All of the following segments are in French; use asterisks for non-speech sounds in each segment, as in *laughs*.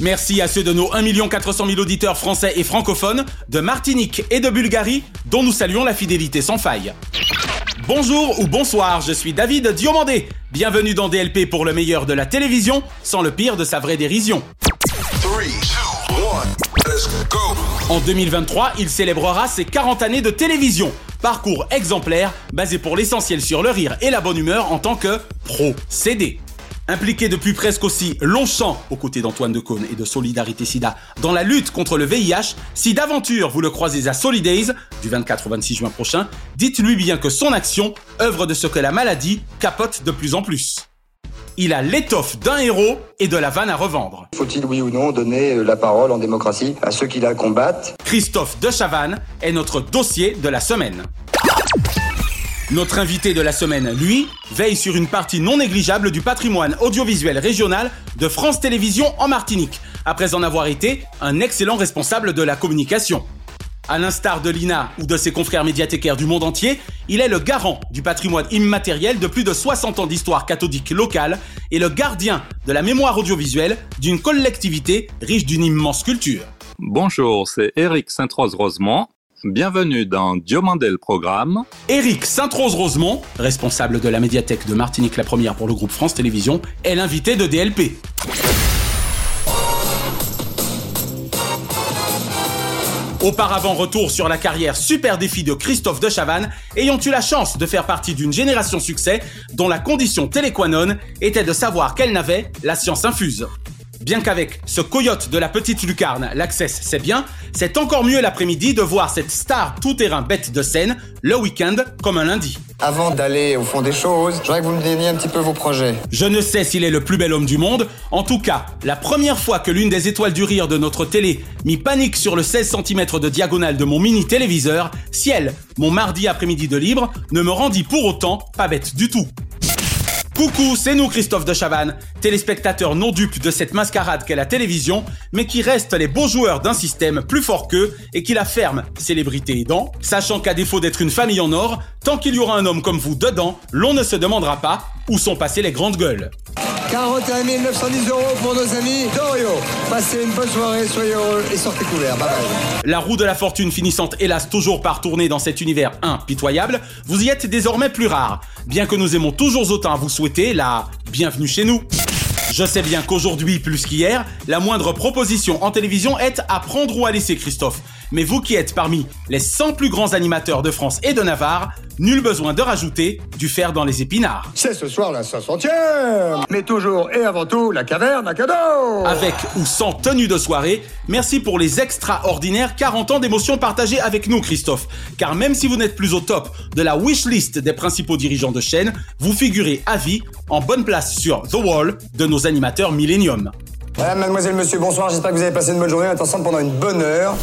Merci à ceux de nos 1 400 000 auditeurs français et francophones, de Martinique et de Bulgarie, dont nous saluons la fidélité sans faille. Bonjour ou bonsoir, je suis David Diomandé. Bienvenue dans DLP pour le meilleur de la télévision, sans le pire de sa vraie dérision. En 2023, il célébrera ses 40 années de télévision. Parcours exemplaire, basé pour l'essentiel sur le rire et la bonne humeur en tant que pro-CD. Impliqué depuis presque aussi longtemps aux côtés d'Antoine Decaune et de Solidarité Sida dans la lutte contre le VIH, si d'aventure vous le croisez à Solidays du 24 au 26 juin prochain, dites-lui bien que son action œuvre de ce que la maladie capote de plus en plus. Il a l'étoffe d'un héros et de la vanne à revendre. Faut-il, oui ou non, donner euh, la parole en démocratie à ceux qui la combattent? Christophe de Chavannes est notre dossier de la semaine. Notre invité de la semaine, lui, veille sur une partie non négligeable du patrimoine audiovisuel régional de France Télévisions en Martinique, après en avoir été un excellent responsable de la communication. À l'instar de l'INA ou de ses confrères médiathécaires du monde entier, il est le garant du patrimoine immatériel de plus de 60 ans d'histoire cathodique locale et le gardien de la mémoire audiovisuelle d'une collectivité riche d'une immense culture. Bonjour, c'est Eric Sainte-Rose-Rosemont. Bienvenue dans Diomandel Programme. Éric Sainte-Rose-Rosemont, responsable de la médiathèque de Martinique la Première pour le groupe France Télévisions, est l'invité de DLP. Auparavant, retour sur la carrière super défi de Christophe de Chavannes, ayant eu la chance de faire partie d'une génération succès dont la condition téléquanon était de savoir qu'elle n'avait la science infuse. Bien qu'avec ce coyote de la petite lucarne, l'Access c'est bien, c'est encore mieux l'après-midi de voir cette star tout-terrain bête de scène le week-end comme un lundi. Avant d'aller au fond des choses, j'aimerais que vous me donniez un petit peu vos projets. Je ne sais s'il est le plus bel homme du monde. En tout cas, la première fois que l'une des étoiles du rire de notre télé mit panique sur le 16 cm de diagonale de mon mini téléviseur, Ciel, mon mardi après-midi de libre, ne me rendit pour autant pas bête du tout. Coucou, c'est nous Christophe de Chavannes, téléspectateurs non dupes de cette mascarade qu'est la télévision, mais qui restent les beaux joueurs d'un système plus fort qu'eux et qui la ferme, célébrité aidant, sachant qu'à défaut d'être une famille en or, tant qu'il y aura un homme comme vous dedans, l'on ne se demandera pas où sont passées les grandes gueules. 41 910 euros pour nos amis d'Orio. Passez une bonne soirée, soyez heureux et sortez couverts. Bye bye. La roue de la fortune finissant hélas toujours par tourner dans cet univers impitoyable, vous y êtes désormais plus rare. Bien que nous aimons toujours autant à vous souhaiter la bienvenue chez nous. Je sais bien qu'aujourd'hui, plus qu'hier, la moindre proposition en télévision est à prendre ou à laisser Christophe. Mais vous qui êtes parmi les 100 plus grands animateurs de France et de Navarre, nul besoin de rajouter du fer dans les épinards. C'est ce soir la 500e Mais toujours et avant tout, la caverne à cadeau Avec ou sans tenue de soirée, merci pour les extraordinaires 40 ans d'émotions partagées avec nous, Christophe. Car même si vous n'êtes plus au top de la wishlist des principaux dirigeants de chaîne, vous figurez à vie en bonne place sur The Wall de nos animateurs Millennium. Madame, mademoiselle, monsieur, bonsoir. J'espère que vous avez passé une bonne journée. On est ensemble pendant une bonne heure.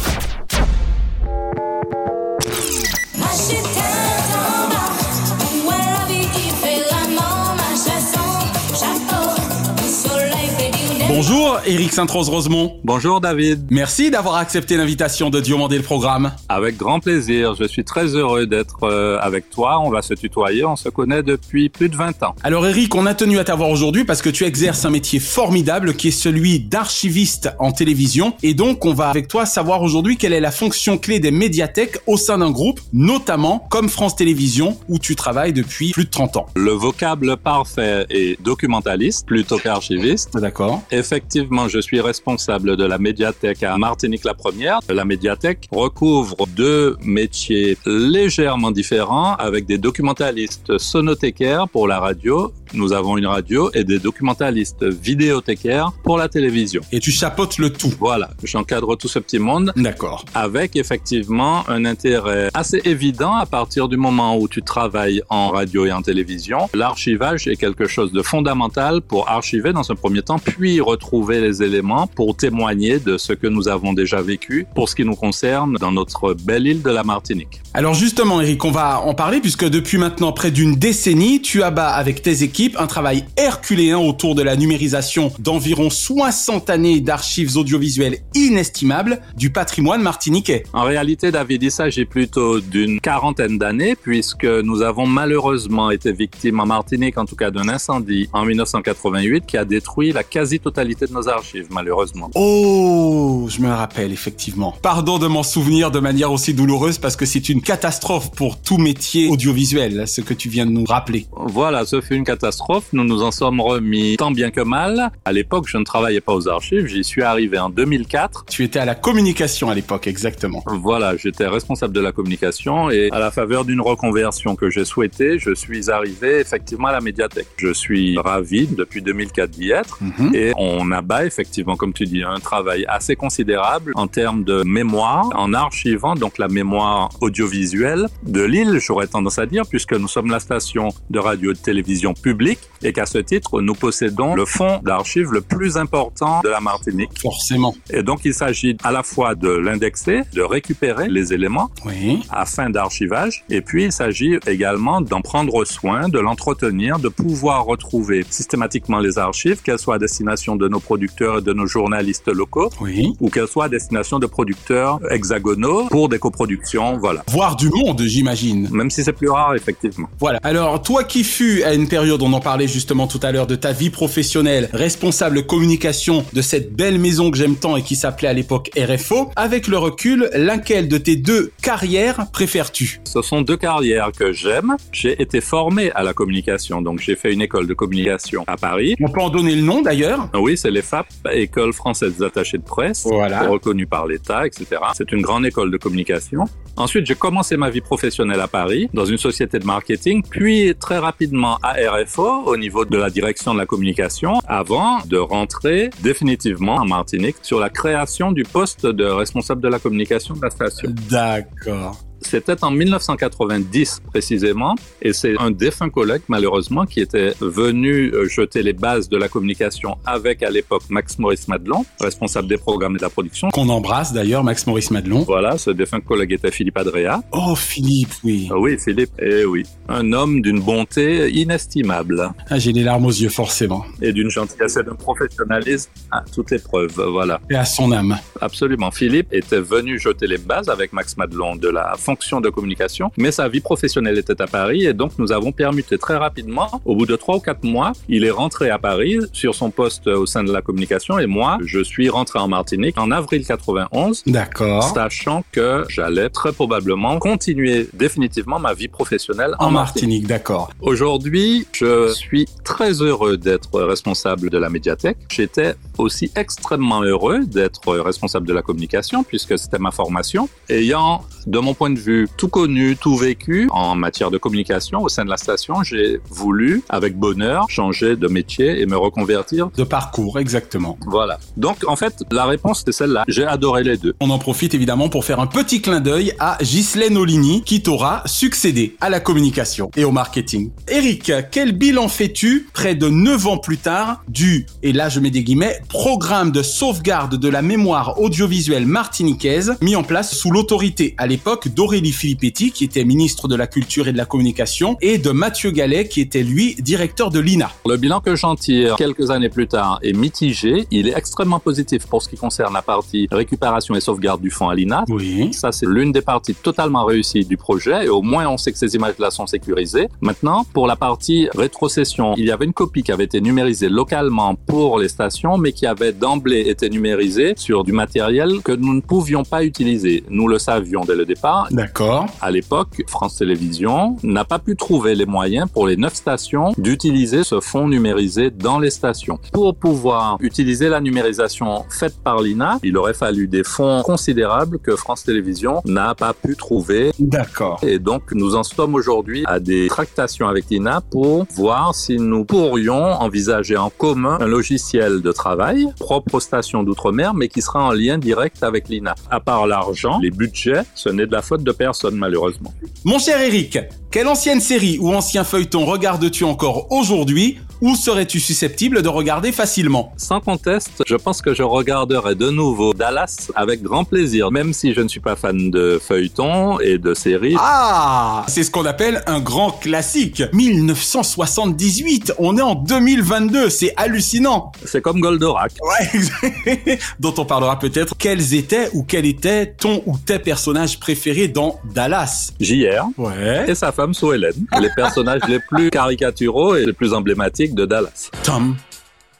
Bonjour, Eric Sainte-Rose-Rosemont. Bonjour David. Merci d'avoir accepté l'invitation de Diomandé le programme. Avec grand plaisir. Je suis très heureux d'être euh, avec toi. On va se tutoyer. On se connaît depuis plus de 20 ans. Alors Eric, on a tenu à t'avoir aujourd'hui parce que tu exerces un métier formidable qui est celui d'archiviste en télévision. Et donc, on va avec toi savoir aujourd'hui quelle est la fonction clé des médiathèques au sein d'un groupe, notamment comme France Télévisions, où tu travailles depuis plus de 30 ans. Le vocable parfait est documentaliste plutôt qu'archiviste. D'accord. Effectivement, je suis responsable de la médiathèque à Martinique la Première. La médiathèque recouvre deux métiers légèrement différents avec des documentalistes sonothécaires pour la radio Nous avons une radio et des documentalistes vidéothécaires pour la télévision. Et tu chapeautes le tout. Voilà, j'encadre tout ce petit monde. D'accord. Avec effectivement un intérêt assez évident à partir du moment où tu travailles en radio et en télévision. L'archivage est quelque chose de fondamental pour archiver dans un premier temps, puis retrouver les éléments pour témoigner de ce que nous avons déjà vécu pour ce qui nous concerne dans notre belle île de la Martinique. Alors justement, Eric, on va en parler puisque depuis maintenant près d'une décennie, tu abats avec tes équipes un travail herculéen autour de la numérisation d'environ 60 années d'archives audiovisuelles inestimables du patrimoine martiniquais. En réalité, David, il s'agit plutôt d'une quarantaine d'années puisque nous avons malheureusement été victimes en Martinique, en tout cas d'un incendie en 1988 qui a détruit la quasi-totalité de nos archives, malheureusement. Oh, je me rappelle effectivement. Pardon de m'en souvenir de manière aussi douloureuse parce que c'est une catastrophe pour tout métier audiovisuel, ce que tu viens de nous rappeler. Voilà, ce fut une catastrophe. Nous nous en sommes remis tant bien que mal. À l'époque, je ne travaillais pas aux archives. J'y suis arrivé en 2004. Tu étais à la communication à l'époque, exactement. Voilà, j'étais responsable de la communication et à la faveur d'une reconversion que j'ai souhaitée, je suis arrivé effectivement à la médiathèque. Je suis ravi depuis 2004 d'y être Mhm. et on abat effectivement, comme tu dis, un travail assez considérable en termes de mémoire, en archivant donc la mémoire audiovisuelle de l'île, j'aurais tendance à dire, puisque nous sommes la station de radio et de télévision publique et qu'à ce titre, nous possédons le fonds d'archives le plus important de la Martinique. Forcément. Et donc, il s'agit à la fois de l'indexer, de récupérer les éléments Oui. à fin d'archivage, et puis il s'agit également d'en prendre soin, de l'entretenir, de pouvoir retrouver systématiquement les archives, qu'elles soient à destination de nos producteurs et de nos journalistes locaux, Oui. ou qu'elles soient à destination de producteurs hexagonaux pour des coproductions, voilà. Voir du monde, j'imagine. Même si c'est plus rare, effectivement. Voilà. Alors, toi qui fus à une période, on en parlait justement tout à l'heure, de ta vie professionnelle, responsable communication de cette belle maison que j'aime tant et qui s'appelait à l'époque RFO, avec le recul, laquelle de tes deux carrières préfères-tu? Ce sont deux carrières que j'aime. J'ai été formé à la communication, donc j'ai fait une école de communication à Paris. On peut en donner le nom d'ailleurs? Oui, c'est l'EFAP, École française des attachés de presse, Voilà. reconnue par l'État, etc. C'est une grande école de communication. Ensuite, j'ai commencé ma vie professionnelle à Paris, dans une société de marketing, puis très rapidement à RFO, au niveau de la direction de la communication, avant de rentrer définitivement en Martinique sur la création du poste de responsable de la communication de la station. D'accord. C'était en 1990 précisément, et c'est un défunt collègue malheureusement qui était venu euh, jeter les bases de la communication avec à l'époque Max Maurice Madelon, responsable des programmes et de la production. Qu'on embrasse d'ailleurs, Max Maurice Madelon. Voilà, ce défunt collègue était Philippe Adrea. Oh, Philippe, oui. Ah Oui, Philippe, eh oui, un homme d'une bonté inestimable Ah, j'ai les larmes aux yeux, forcément. et d'une gentillesse et d'un professionnalisme à toute épreuve. Voilà, Et à son âme. absolument. Philippe était venu jeter les bases avec Max Madelon de la fonction de communication, mais sa vie professionnelle était à Paris et donc nous avons permuté très rapidement. Au bout de trois ou quatre mois, il est rentré à Paris sur son poste au sein de la communication et moi, je suis rentré en Martinique en avril 91 D'accord. sachant que j'allais très probablement continuer définitivement ma vie professionnelle en, En Martinique. Martinique, d'accord. Aujourd'hui, je suis très heureux d'être responsable de la médiathèque. J'étais aussi extrêmement heureux d'être responsable de la communication puisque c'était ma formation. Ayant, de mon point de vue, tout connu, tout vécu en matière de communication au sein de la station, j'ai voulu, avec bonheur, changer de métier et me reconvertir. De parcours, exactement. Voilà. Donc, en fait, la réponse c'est celle-là. J'ai adoré les deux. On en profite évidemment pour faire un petit clin d'œil à Ghislaine Oligny qui t'aura succédé à la communication et au marketing. Eric, quel bilan fais-tu près de 9 ans plus tard du, et là je mets des guillemets, programme de sauvegarde de la mémoire audiovisuelle martiniquaise mis en place sous l'autorité à l'époque d'Aurélie Filippetti qui était ministre de la Culture et de la Communication et de Mathieu Gallet qui était lui directeur de l'INA. Le bilan que j'en tire quelques années plus tard est mitigé. Il est extrêmement positif pour ce qui concerne la partie récupération et sauvegarde du fonds Alina. Oui. Ça, c'est l'une des parties totalement réussies du projet et au moins on sait que ces images-là sont sécurisées. Maintenant, pour la partie rétrocession, il y avait une copie qui avait été numérisée localement pour les stations, mais qui avait d'emblée été numérisée sur du matériel que nous ne pouvions pas utiliser. Nous le savions dès le départ. D'accord. À l'époque, France Télévisions n'a pas pu trouver les moyens pour les neuf stations d'utiliser ce fonds numérisé dans les stations. Pour pouvoir utiliser la numérisation faite par l'INA, il aurait fallu des fonds considérables que France Télévisions n'a pas pu trouver. D'accord. Et donc, nous en sommes aujourd'hui à des tractations avec l'INA pour voir si nous pourrions envisager en commun un logiciel de travail propre aux stations d'outre-mer, mais qui sera en lien direct avec l'INA. À part l'argent, les budgets, ce n'est de la faute de personne, malheureusement. Mon cher Eric, quelle ancienne série ou ancien feuilleton regardes-tu encore aujourd'hui ou serais-tu susceptible de regarder facilement? Sans conteste, je pense que je regarderai de nouveau Dallas avec grand plaisir, même si je ne suis pas fan de feuilletons et de séries. Ah C'est ce qu'on appelle un grand classique. 1978, on est en 2022, c'est hallucinant. C'est comme Goldorak. Ouais, *laughs* dont on parlera peut-être. Quels étaient ou quel était ton ou tes personnages préférés dans Dallas JR Ouais. et sa femme Sue Ellen, les *laughs* personnages les plus caricaturaux et les plus emblématiques de Dallas. Tom,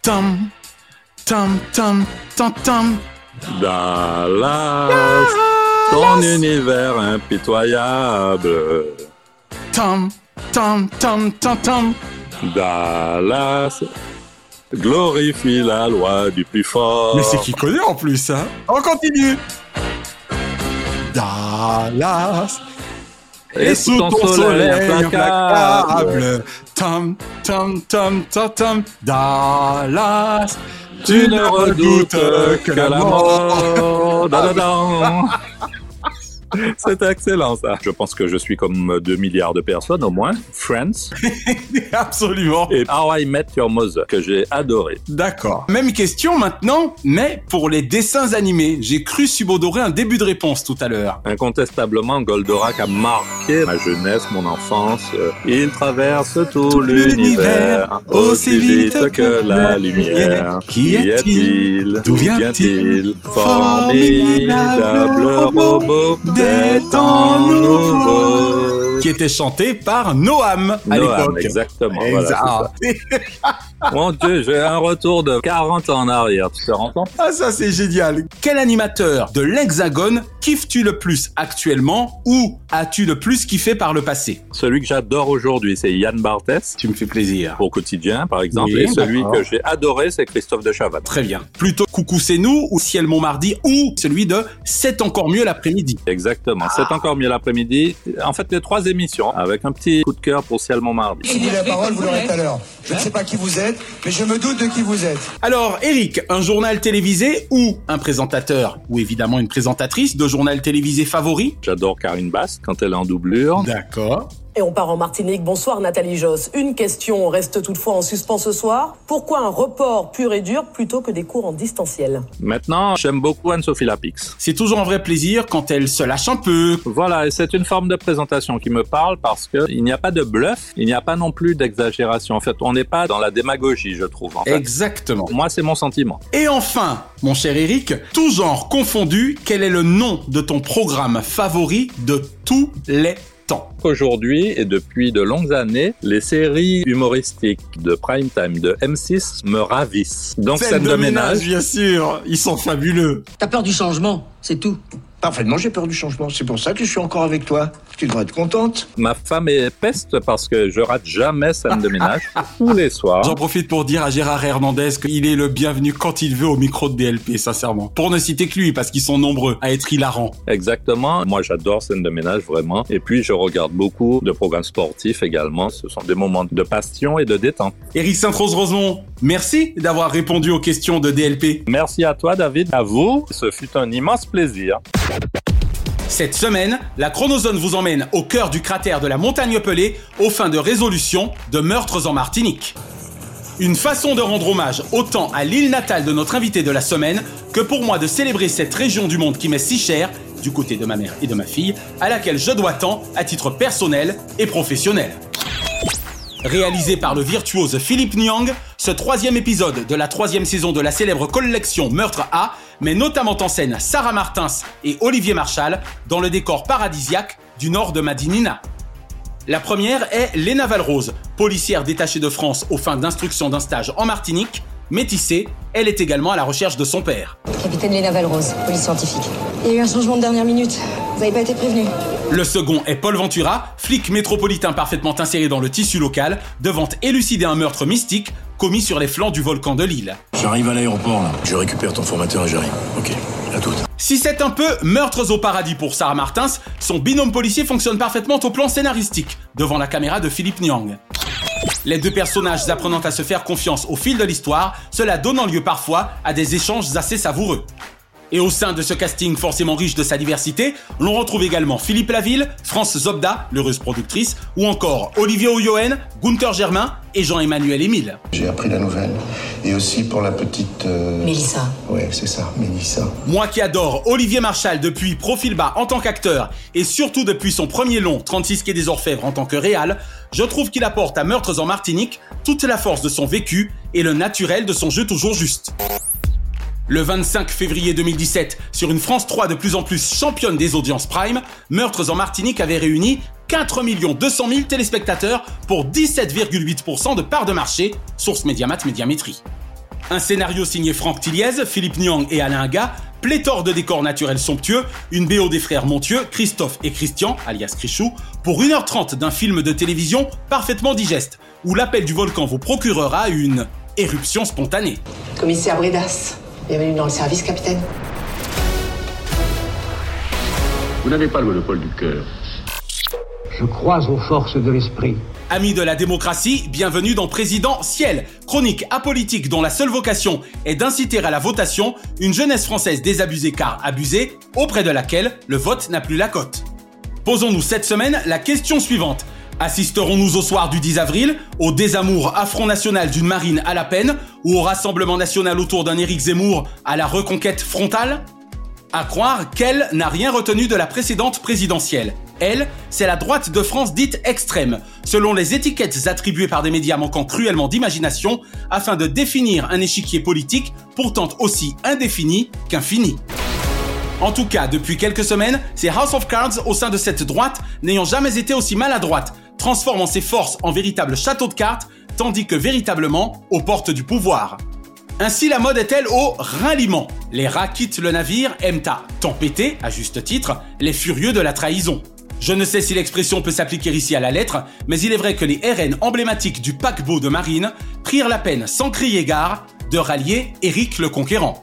Tom, Tom, Tom, Tom, Tom. Dallas, ton univers impitoyable. Tom, Tom, Tom, Tom, Tom. Dallas, glorifie la loi du plus fort. Mais c'est qui connaît en plus, hein On continue. Dallas. Et sous ton soleil implacable, Tom, Tom, Tom, Tom, Tom. Dallas. tu ne redoutes que la mort. *laughs* *laughs* C'est excellent ça. Je pense que je suis comme 2 milliards de personnes au moins. Friends *laughs* Absolument. et How I Met Your Mother que j'ai adoré. D'accord. Même question maintenant, mais pour les dessins animés. J'ai cru subodorer un début de réponse tout à l'heure. Incontestablement, Goldorak a marqué ma jeunesse, mon enfance. Il traverse tout l'univers aussi vite que la lumière. Qui est-il? D'où vient-il? Formidable robot des temps nouveaux. Qui était chanté par Noam à l'époque. exactement. Voilà, c'est ça. *laughs* Mon Dieu, j'ai un retour de 40 ans en arrière, tu te rends compte? Ah ça c'est génial. Quel animateur de l'Hexagone kiffes-tu le plus actuellement ou as-tu le plus kiffé par le passé? Celui que j'adore aujourd'hui, c'est Yann Barthès, Tu me fais plaisir. au quotidien, par exemple. Oui, et celui que j'ai adoré, c'est Christophe de Chavannes. Très bien. Plutôt Coucou c'est nous ou Ciel mon mardi ou celui de C'est encore mieux l'après-midi? Exactement. C'est encore mieux l'après-midi. En fait, les trois émissions, avec un petit coup de cœur pour Ciel Montmardi. Qui dit la parole, vous l'aurez tout à l'heure. Je ne sais pas qui vous êtes, mais je me doute de qui vous êtes. Alors Eric, un journal télévisé ou un présentateur? Ou évidemment une présentatrice de journal télévisé favori? J'adore Karine Bass quand elle est en doublure. D'accord. Et on part en Martinique. Bonsoir Nathalie Josse. Une question reste toutefois en suspens ce soir. Pourquoi un report pur et dur plutôt que des cours en distanciel? Maintenant, j'aime beaucoup Anne-Sophie Lapix. C'est toujours un vrai plaisir quand elle se lâche un peu. Voilà, et c'est une forme de présentation qui me parle parce que il n'y a pas de bluff, il n'y a pas non plus d'exagération. En fait, on n'est pas dans la démagogie, je trouve. En fait. Exactement. Moi, c'est mon sentiment. Et enfin, mon cher Eric, tout genre confondu, quel est le nom de ton programme favori de tous les temps Aujourd'hui et depuis de longues années, les séries humoristiques de prime time de M6 me ravissent. Donc, scène de ménage. bien sûr, ils sont fabuleux. T'as peur du changement, c'est tout. Parfaitement, j'ai peur du changement. C'est pour ça que je suis encore avec toi. Tu devrais être contente. Ma femme est peste parce que je rate jamais scène de ménage *laughs* tous les soirs. J'en profite pour dire à Gérard Hernandez qu'il est le bienvenu quand il veut au micro de DLP, sincèrement. Pour ne citer que lui, parce qu'ils sont nombreux à être hilarants. Exactement. Moi, j'adore scène de ménage vraiment. Et puis, je regarde beaucoup de programmes sportifs également. Ce sont des moments de passion et de détente. Eric Sainte-Rose-Rosemont, merci d'avoir répondu aux questions de DLP. Merci à toi, David. À vous. Ce fut un immense plaisir. Cette semaine, la chronozone vous emmène au cœur du cratère de la montagne Pelée aux fins de résolution de meurtres en Martinique. Une façon de rendre hommage autant à l'île natale de notre invité de la semaine que pour moi de célébrer cette région du monde qui m'est si chère, du côté de ma mère et de ma fille, à laquelle je dois tant à titre personnel et professionnel. Réalisé par le virtuose Philippe Nyang, ce troisième épisode de la troisième saison de la célèbre collection Meurtre A met notamment en scène Sarah Martins et Olivier Marchal dans le décor paradisiaque du nord de Madinina. La première est Léna Valrose, policière détachée de France aux fins d'instruction d'un stage en Martinique. Métissée, elle est également à la recherche de son père. Capitaine Léna Valrose, police scientifique. Il y a eu un changement de dernière minute. Vous n'avez pas été prévenu. Le second est Paul Ventura, flic métropolitain parfaitement inséré dans le tissu local, devant élucider un meurtre mystique commis sur les flancs du volcan de l'île. J'arrive à l'aéroport là. Je récupère ton formateur et j'arrive. Ok, à toute. Si c'est un peu meurtres au paradis pour Sarah Martins, son binôme policier fonctionne parfaitement au plan scénaristique, devant la caméra de Philippe Nyang. Les deux personnages apprenant à se faire confiance au fil de l'histoire, cela donnant lieu parfois à des échanges assez savoureux. Et au sein de ce casting forcément riche de sa diversité, l'on retrouve également Philippe Laville, France Zobda, l'heureuse productrice, ou encore Olivier Oyoen, Gunther Germain et Jean-Emmanuel Émile. J'ai appris la nouvelle. Et aussi pour la petite... Euh... Mélissa. Ouais, c'est ça, Mélissa. Moi qui adore Olivier Marchal depuis Profil Bas en tant qu'acteur, et surtout depuis son premier long, 36 quai des Orfèvres en tant que réal, je trouve qu'il apporte à Meurtres en Martinique toute la force de son vécu et le naturel de son jeu toujours juste. Le 25 février 2017, sur une France 3 de plus en plus championne des audiences prime, Meurtres en Martinique avait réuni 4 200 000 téléspectateurs pour 17,8% de part de marché, source Médiamat Médiamétrie. Un scénario signé Franck Tilliez, Philippe Nyang et Alain Aga, pléthore de décors naturels somptueux, une BO des frères Montieux, Christophe et Christian, alias Crichou, pour 1h30 d'un film de télévision parfaitement digeste, où l'appel du volcan vous procurera une éruption spontanée. Commissaire Bredas, Bienvenue dans le service, capitaine. Vous n'avez pas le monopole du cœur. Je crois aux forces de l'esprit. Amis de la démocratie, bienvenue dans Président Ciel, chronique apolitique dont la seule vocation est d'inciter à la votation une jeunesse française désabusée car abusée, auprès de laquelle le vote n'a plus la cote. Posons-nous cette semaine la question suivante. Assisterons-nous au soir du 10 avril au désamour affront national d'une marine à la peine ou au rassemblement national autour d'un Éric Zemmour à la reconquête frontale? À croire qu'elle n'a rien retenu de la précédente présidentielle. Elle, c'est la droite de France dite extrême, selon les étiquettes attribuées par des médias manquant cruellement d'imagination, afin de définir un échiquier politique pourtant aussi indéfini qu'infini. En tout cas, depuis quelques semaines, c'est House of Cards au sein de cette droite n'ayant jamais été aussi maladroite, transformant ses forces en véritable château de cartes, tandis que véritablement aux portes du pouvoir. Ainsi la mode est-elle au ralliement. Les rats quittent le navire, aiment à tempêter, à juste titre, les furieux de la trahison. Je ne sais si l'expression peut s'appliquer ici à la lettre, mais il est vrai que les RN emblématiques du paquebot de marine prirent la peine, sans crier gare, de rallier Éric le Conquérant.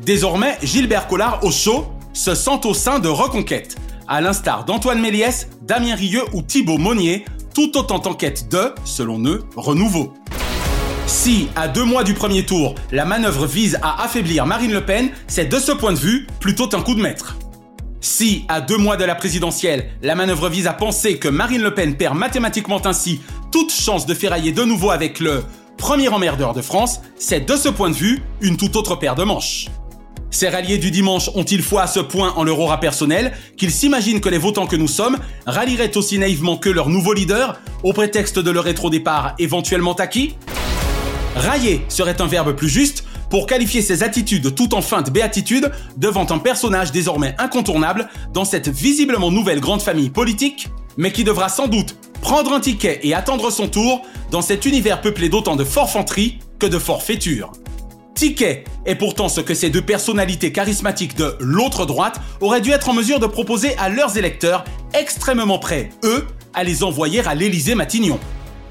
Désormais, Gilbert Collard au chaud se sent au sein de Reconquête, à l'instar d'Antoine Méliès, Damien Rieu ou Thibaut Monnier, tout autant en quête de, selon eux, renouveau. Si, à deux mois du premier tour, la manœuvre vise à affaiblir Marine Le Pen, c'est de ce point de vue plutôt un coup de maître. Si, à deux mois de la présidentielle, la manœuvre vise à penser que Marine Le Pen perd mathématiquement ainsi toute chance de ferrailler de nouveau avec le premier emmerdeur de France, c'est de ce point de vue une toute autre paire de manches. Ces ralliés du dimanche ont-ils foi à ce point en leur aura personnel qu'ils s'imaginent que les votants que nous sommes rallieraient aussi naïvement que leur nouveau leader au prétexte de leur rétro-départ éventuellement acquis Railler serait un verbe plus juste pour qualifier ses attitudes tout en feinte béatitude devant un personnage désormais incontournable dans cette visiblement nouvelle grande famille politique, mais qui devra sans doute prendre un ticket et attendre son tour dans cet univers peuplé d'autant de forfanterie que de forfaiture. Ticket est pourtant ce que ces deux personnalités charismatiques de l'autre droite auraient dû être en mesure de proposer à leurs électeurs extrêmement prêts, eux, à les envoyer à l'Élysée Matignon.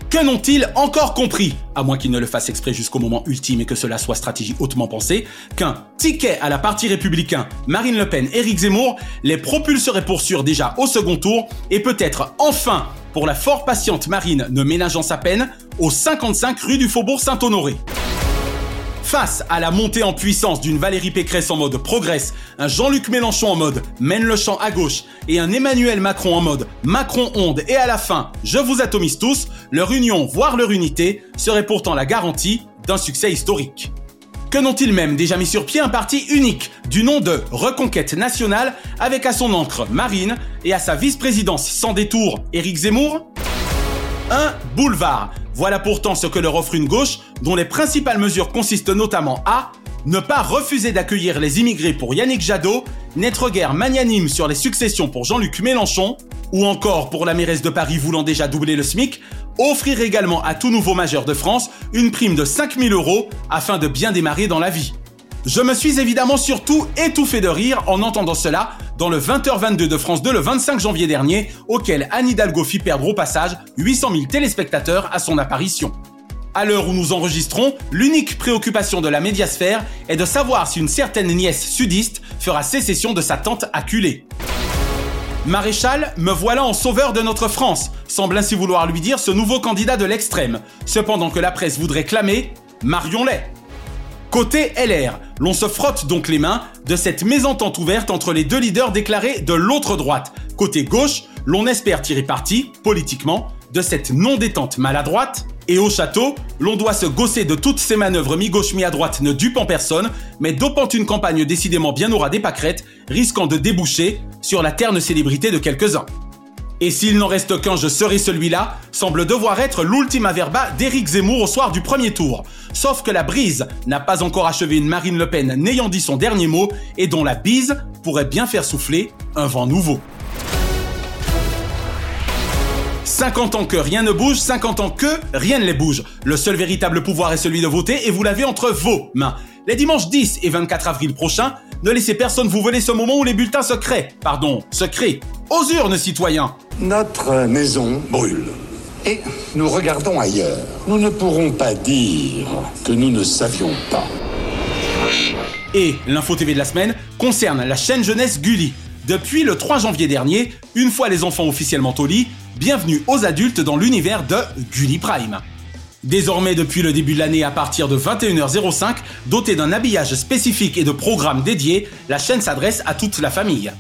Que n'ont-ils encore compris, à moins qu'ils ne le fassent exprès jusqu'au moment ultime et que cela soit stratégie hautement pensée, qu'un ticket à la partie républicain, Marine Le Pen, Éric Zemmour, les propulserait pour sûr déjà au second tour et peut-être enfin, pour la fort patiente Marine ne ménageant sa peine, au 55 rue du Faubourg Saint-Honoré. Face à la montée en puissance d'une Valérie Pécresse en mode progresse, un Jean-Luc Mélenchon en mode mène le champ à gauche et un Emmanuel Macron en mode Macron onde et à la fin, je vous atomise tous, leur union, voire leur unité, serait pourtant la garantie d'un succès historique. Que n'ont-ils même déjà mis sur pied un parti unique du nom de Reconquête nationale avec à son encre Marine et à sa vice-présidence sans détour Éric Zemmour? Un boulevard voilà pourtant ce que leur offre une gauche dont les principales mesures consistent notamment à ne pas refuser d'accueillir les immigrés pour Yannick Jadot, n'être guère magnanime sur les successions pour Jean-Luc Mélenchon, ou encore pour la mairesse de Paris voulant déjà doubler le SMIC, offrir également à tout nouveau majeur de France une prime de 5000 euros afin de bien démarrer dans la vie. Je me suis évidemment surtout étouffé de rire en entendant cela dans le 20h22 de France 2 le 25 janvier dernier, auquel Anne Hidalgo fit perdre au passage 800 000 téléspectateurs à son apparition. À l'heure où nous enregistrons, l'unique préoccupation de la médiasphère est de savoir si une certaine nièce sudiste fera sécession de sa tante acculée. Maréchal, me voilà en sauveur de notre France, semble ainsi vouloir lui dire ce nouveau candidat de l'extrême, cependant que la presse voudrait clamer Marion-les. Côté LR, l'on se frotte donc les mains de cette mésentente ouverte entre les deux leaders déclarés de l'autre droite. Côté gauche, l'on espère tirer parti, politiquement, de cette non-détente maladroite. Et au château, l'on doit se gausser de toutes ces manœuvres mi-gauche mi-à droite ne dupant personne, mais dopant une campagne décidément bien aura des pâquerettes, risquant de déboucher sur la terne célébrité de quelques-uns. Et s'il n'en reste qu'un, je serai celui-là, semble devoir être l'ultima verba d'Éric Zemmour au soir du premier tour. Sauf que la brise n'a pas encore achevé une Marine Le Pen n'ayant dit son dernier mot et dont la bise pourrait bien faire souffler un vent nouveau. 50 ans que rien ne bouge, 50 ans que rien ne les bouge. Le seul véritable pouvoir est celui de voter et vous l'avez entre vos mains. Les dimanches 10 et 24 avril prochains, ne laissez personne vous voler ce moment où les bulletins se créent. Pardon, se créent. Aux urnes, citoyens Notre maison brûle. Et nous regardons ailleurs. Nous ne pourrons pas dire que nous ne savions pas. Et l'info TV de la semaine concerne la chaîne jeunesse Gulli. Depuis le 3 janvier dernier, une fois les enfants officiellement au lit, bienvenue aux adultes dans l'univers de Gulli Prime. Désormais, depuis le début de l'année à partir de 21h05, dotée d'un habillage spécifique et de programmes dédiés, la chaîne s'adresse à toute la famille.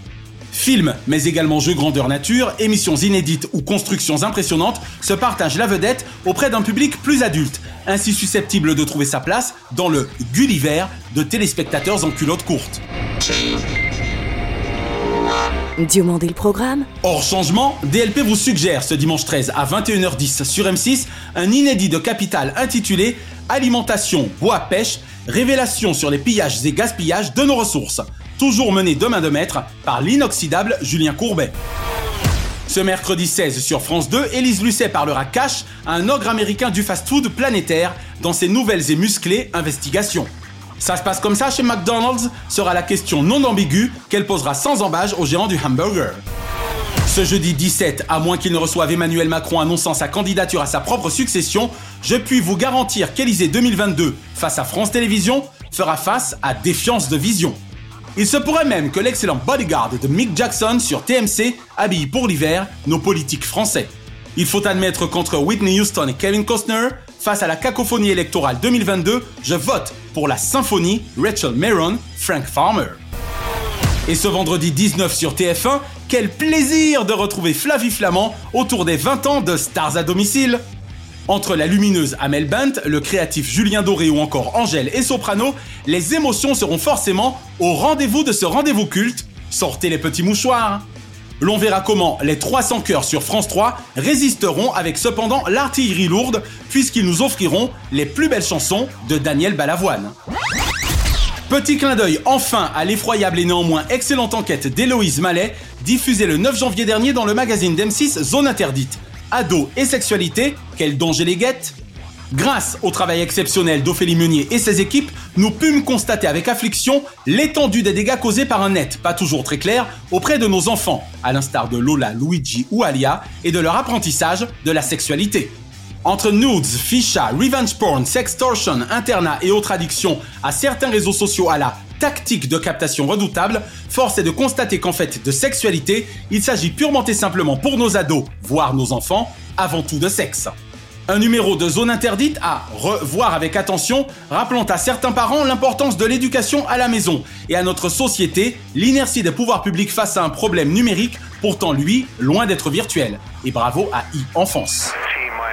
Films, mais également jeux grandeur nature, émissions inédites ou constructions impressionnantes se partagent la vedette auprès d'un public plus adulte, ainsi susceptible de trouver sa place dans le Gulliver de téléspectateurs en culottes courtes. Diomandé le programme Hors changement, DLP vous suggère ce dimanche 13 à 21h10 sur M6 un inédit de Capital intitulé Alimentation, bois, pêche, révélation sur les pillages et gaspillages de nos ressources, toujours mené de main de maître par l'inoxydable Julien Courbet. Ce mercredi 16 sur France 2, Élise Lucet parlera cash un ogre américain du fast-food planétaire dans ses nouvelles et musclées investigations. Ça se passe comme ça chez McDonald's? Sera la question non ambiguë qu'elle posera sans embâge au géant du hamburger. Ce jeudi 17, à moins qu'il ne reçoive Emmanuel Macron annonçant sa candidature à sa propre succession, je puis vous garantir qu'Élysée 2022, face à France Télévisions, fera face à défiance de vision. Il se pourrait même que l'excellent bodyguard de Mick Jackson sur TMC habille pour l'hiver nos politiques français. Il faut admettre qu'entre Whitney Houston et Kevin Costner, face à la cacophonie électorale 2022, je vote pour la symphonie Rachel Maron, Frank Farmer. Et ce vendredi 19 sur TF1, quel plaisir de retrouver Flavie Flamand autour des 20 ans de Stars à domicile. Entre la lumineuse Amel Bent, le créatif Julien Doré ou encore Angèle et Soprano, les émotions seront forcément au rendez-vous de ce rendez-vous culte. Sortez les petits mouchoirs. L'on verra comment les 300 cœurs sur France 3 résisteront avec cependant l'artillerie lourde puisqu'ils nous offriront les plus belles chansons de Daniel Balavoine. Petit clin d'œil enfin à l'effroyable et néanmoins excellente enquête d'Héloïse Mallet, diffusée le 9 janvier dernier dans le magazine d'M6 Zone Interdite. Ado et sexualité, quel danger les guette Grâce au travail exceptionnel d'Ophélie Meunier et ses équipes, nous pûmes constater avec affliction l'étendue des dégâts causés par un net, pas toujours très clair, auprès de nos enfants, à l'instar de Lola, Luigi ou Alia, et de leur apprentissage de la sexualité. Entre nudes, ficha, revenge porn, sextortion, internat et autres addictions à certains réseaux sociaux à la tactique de captation redoutable, force est de constater qu'en fait de sexualité, il s'agit purement et simplement pour nos ados, voire nos enfants, avant tout de sexe. Un numéro de zone interdite à revoir avec attention, rappelant à certains parents l'importance de l'éducation à la maison et à notre société l'inertie des pouvoirs publics face à un problème numérique, pourtant lui, loin d'être virtuel. Et bravo à e-enfance.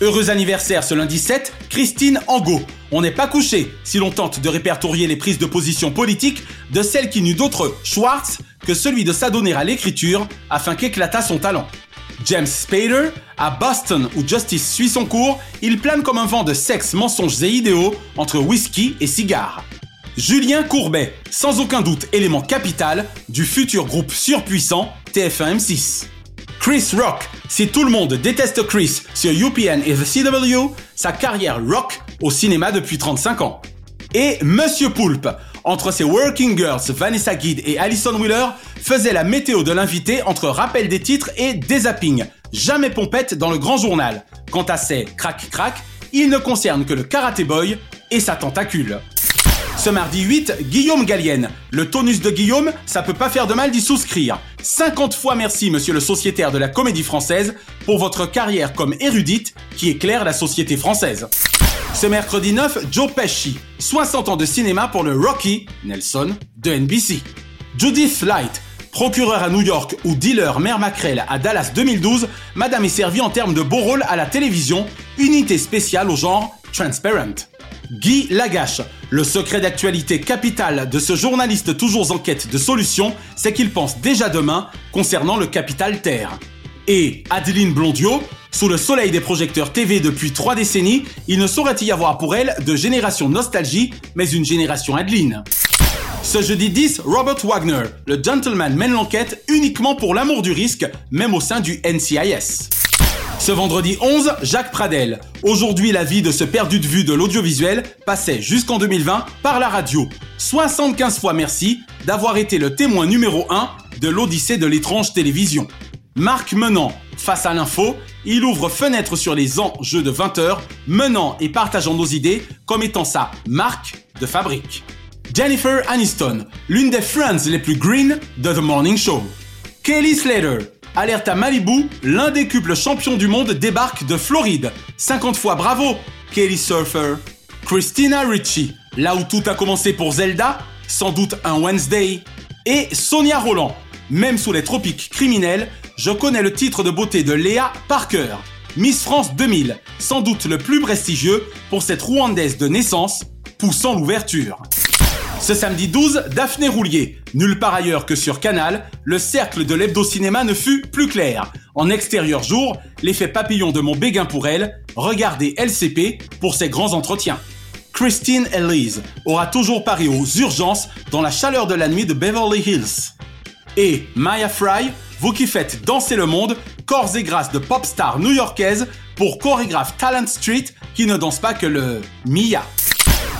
Heureux anniversaire ce lundi 7, Christine Angot. On n'est pas couché si l'on tente de répertorier les prises de position politiques de celle qui n'eut d'autre Schwartz que celui de s'adonner à l'écriture afin qu'éclatât son talent. James Spader, à Boston où Justice suit son cours, il plane comme un vent de sexe, mensonges et idéaux entre whisky et cigares. Julien Courbet, sans aucun doute élément capital du futur groupe surpuissant TF1 M6. Chris Rock, si tout le monde déteste Chris sur UPN et The CW, sa carrière rock au cinéma depuis 35 ans. Et Monsieur Poulpe, entre ses working girls Vanessa Guide et Alison Wheeler, faisait la météo de l'invité entre rappel des titres et dézapping. Jamais pompette dans le grand journal. Quant à ses crac-crac, il ne concerne que le karaté boy et sa tentacule. Ce mardi 8, Guillaume Gallienne. Le tonus de Guillaume, ça peut pas faire de mal d'y souscrire. 50 fois merci, monsieur le sociétaire de la comédie française, pour votre carrière comme érudite qui éclaire la société française. Ce mercredi 9, Joe Pesci. 60 ans de cinéma pour le Rocky, Nelson, de NBC. Judith Light. Procureur à New York ou dealer mère Macrel à Dallas 2012, Madame est servie en termes de beau rôle à la télévision, unité spéciale au genre Transparent. Guy Lagache. Le secret d'actualité capital de ce journaliste toujours en quête de solutions, c'est qu'il pense déjà demain concernant le capital Terre. Et Adeline Blondiot, sous le soleil des projecteurs TV depuis trois décennies, il ne saurait y avoir pour elle de génération nostalgie, mais une génération Adeline. Ce jeudi 10, Robert Wagner, le gentleman mène l'enquête uniquement pour l'amour du risque, même au sein du NCIS. Ce vendredi 11, Jacques Pradel. Aujourd'hui, la vie de ce perdu de vue de l'audiovisuel passait jusqu'en 2020 par la radio. 75 fois merci d'avoir été le témoin numéro 1 de l'Odyssée de l'étrange télévision. Marc Menant, face à l'info, il ouvre fenêtre sur les enjeux de 20 heures, menant et partageant nos idées comme étant sa marque de fabrique. Jennifer Aniston, l'une des friends les plus green de The Morning Show. Kelly Slater, alerte à Malibu, l'un des couples champions du monde débarque de Floride. 50 fois bravo, Kelly Surfer. Christina Ricci, là où tout a commencé pour Zelda, sans doute un Wednesday. Et Sonia Roland, même sous les tropiques criminels, je connais le titre de beauté de Léa Parker. Miss France 2000, sans doute le plus prestigieux pour cette Rwandaise de naissance, poussant l'ouverture. Ce samedi 12, Daphné Roulier. Nulle part ailleurs que sur Canal, le cercle de l'hebdo-cinéma ne fut plus clair. En extérieur jour, l'effet papillon de mon béguin pour elle, regardez LCP pour ses grands entretiens. Christine Elise aura toujours pari aux urgences dans la chaleur de la nuit de Beverly Hills. Et Maya Fry, vous qui faites danser le monde, corps et grâce de pop star new-yorkaise pour chorégraphe Talent Street qui ne danse pas que le Mia.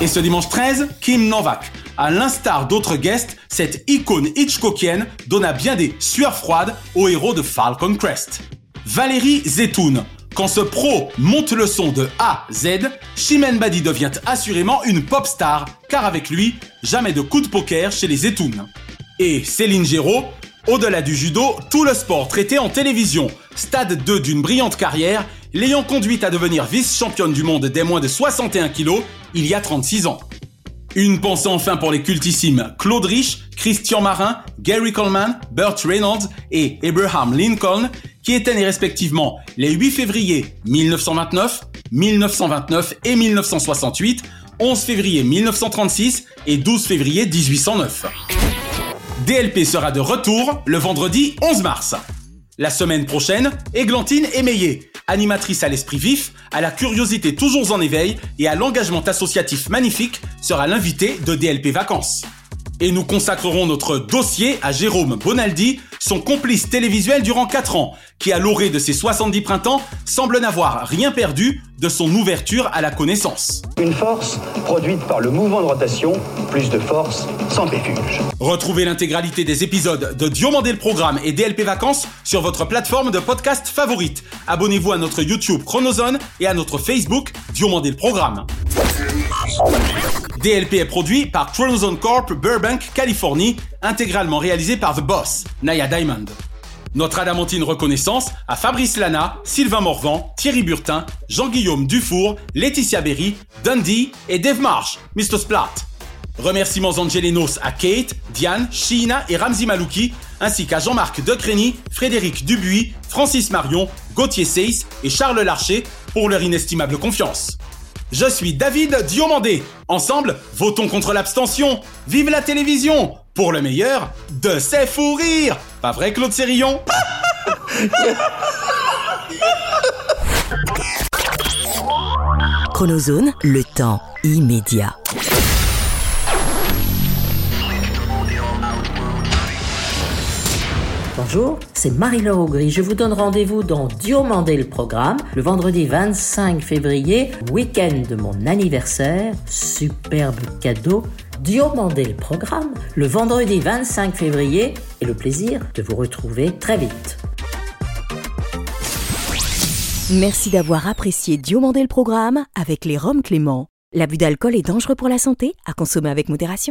Et ce dimanche 13, Kim Novak. À l'instar d'autres guests, cette icône Hitchcockienne donna bien des sueurs froides au héros de Falcon Crest. Valérie Zetoun. Quand ce pro monte le son de A Z, Chimène Badi devient assurément une pop star, car avec lui, jamais de coup de poker chez les Zetoun. Et Céline Géraud, au-delà du judo, tout le sport traité en télévision, stade 2 d'une brillante carrière, l'ayant conduite à devenir vice-championne du monde des moins de 61 kilos il y a 36 ans. Une pensée enfin pour les cultissimes Claude Rich, Christian Marin, Gary Coleman, Burt Reynolds et Abraham Lincoln, qui étaient respectivement les 8 février 1929, 1929 et 1968, 11 février 1936 et 12 février 1809. DLP sera de retour le vendredi 11 mars. La semaine prochaine, Églantine Émeillé, animatrice à l'esprit vif, à la curiosité toujours en éveil et à l'engagement associatif magnifique, sera l'invité de DLP Vacances. Et nous consacrerons notre dossier à Jérôme Bonaldi, son complice télévisuel durant 4 ans, qui à l'orée de ses 70 printemps semble n'avoir rien perdu de son ouverture à la connaissance. Une force produite par le mouvement de rotation, plus de force, centrifuge. Retrouvez l'intégralité des épisodes de Diomandé le Programme et DLP Vacances sur votre plateforme de podcast favorite. Abonnez-vous à notre YouTube Chronozone et à notre Facebook Diomandé le Programme. DLP est produit par Chronozone Corp Burbank, Californie, intégralement réalisé par The Boss, Naya Diamond. Notre adamantine reconnaissance à Fabrice Lana, Sylvain Morvan, Thierry Burtin, Jean-Guillaume Dufour, Laetitia Berry, Dundee et Dave Marsh, Mr. Splat. Remerciements angelinos à Kate, Diane, Sheena et Ramzi Malouki, ainsi qu'à Jean-Marc Decrény, Frédéric Dubuis, Francis Marion, Gauthier Seyss et Charles Larcher pour leur inestimable confiance. Je suis David Diomandé. Ensemble, votons contre l'abstention. Vive la télévision Pour le meilleur, de ses fous rires Pas vrai, Claude Sérillon? *laughs* Chronozone, le temps immédiat. Bonjour, c'est Marie-Laure Augry. Je vous donne rendez-vous dans Diomandé le programme le vendredi 25 février, week-end de mon anniversaire. Superbe cadeau. Diomandé le programme le vendredi 25 février et le plaisir de vous retrouver très vite. Merci d'avoir apprécié Diomandé le programme avec les Roms Clément. L'abus d'alcool est dangereux pour la santé, à consommer avec modération.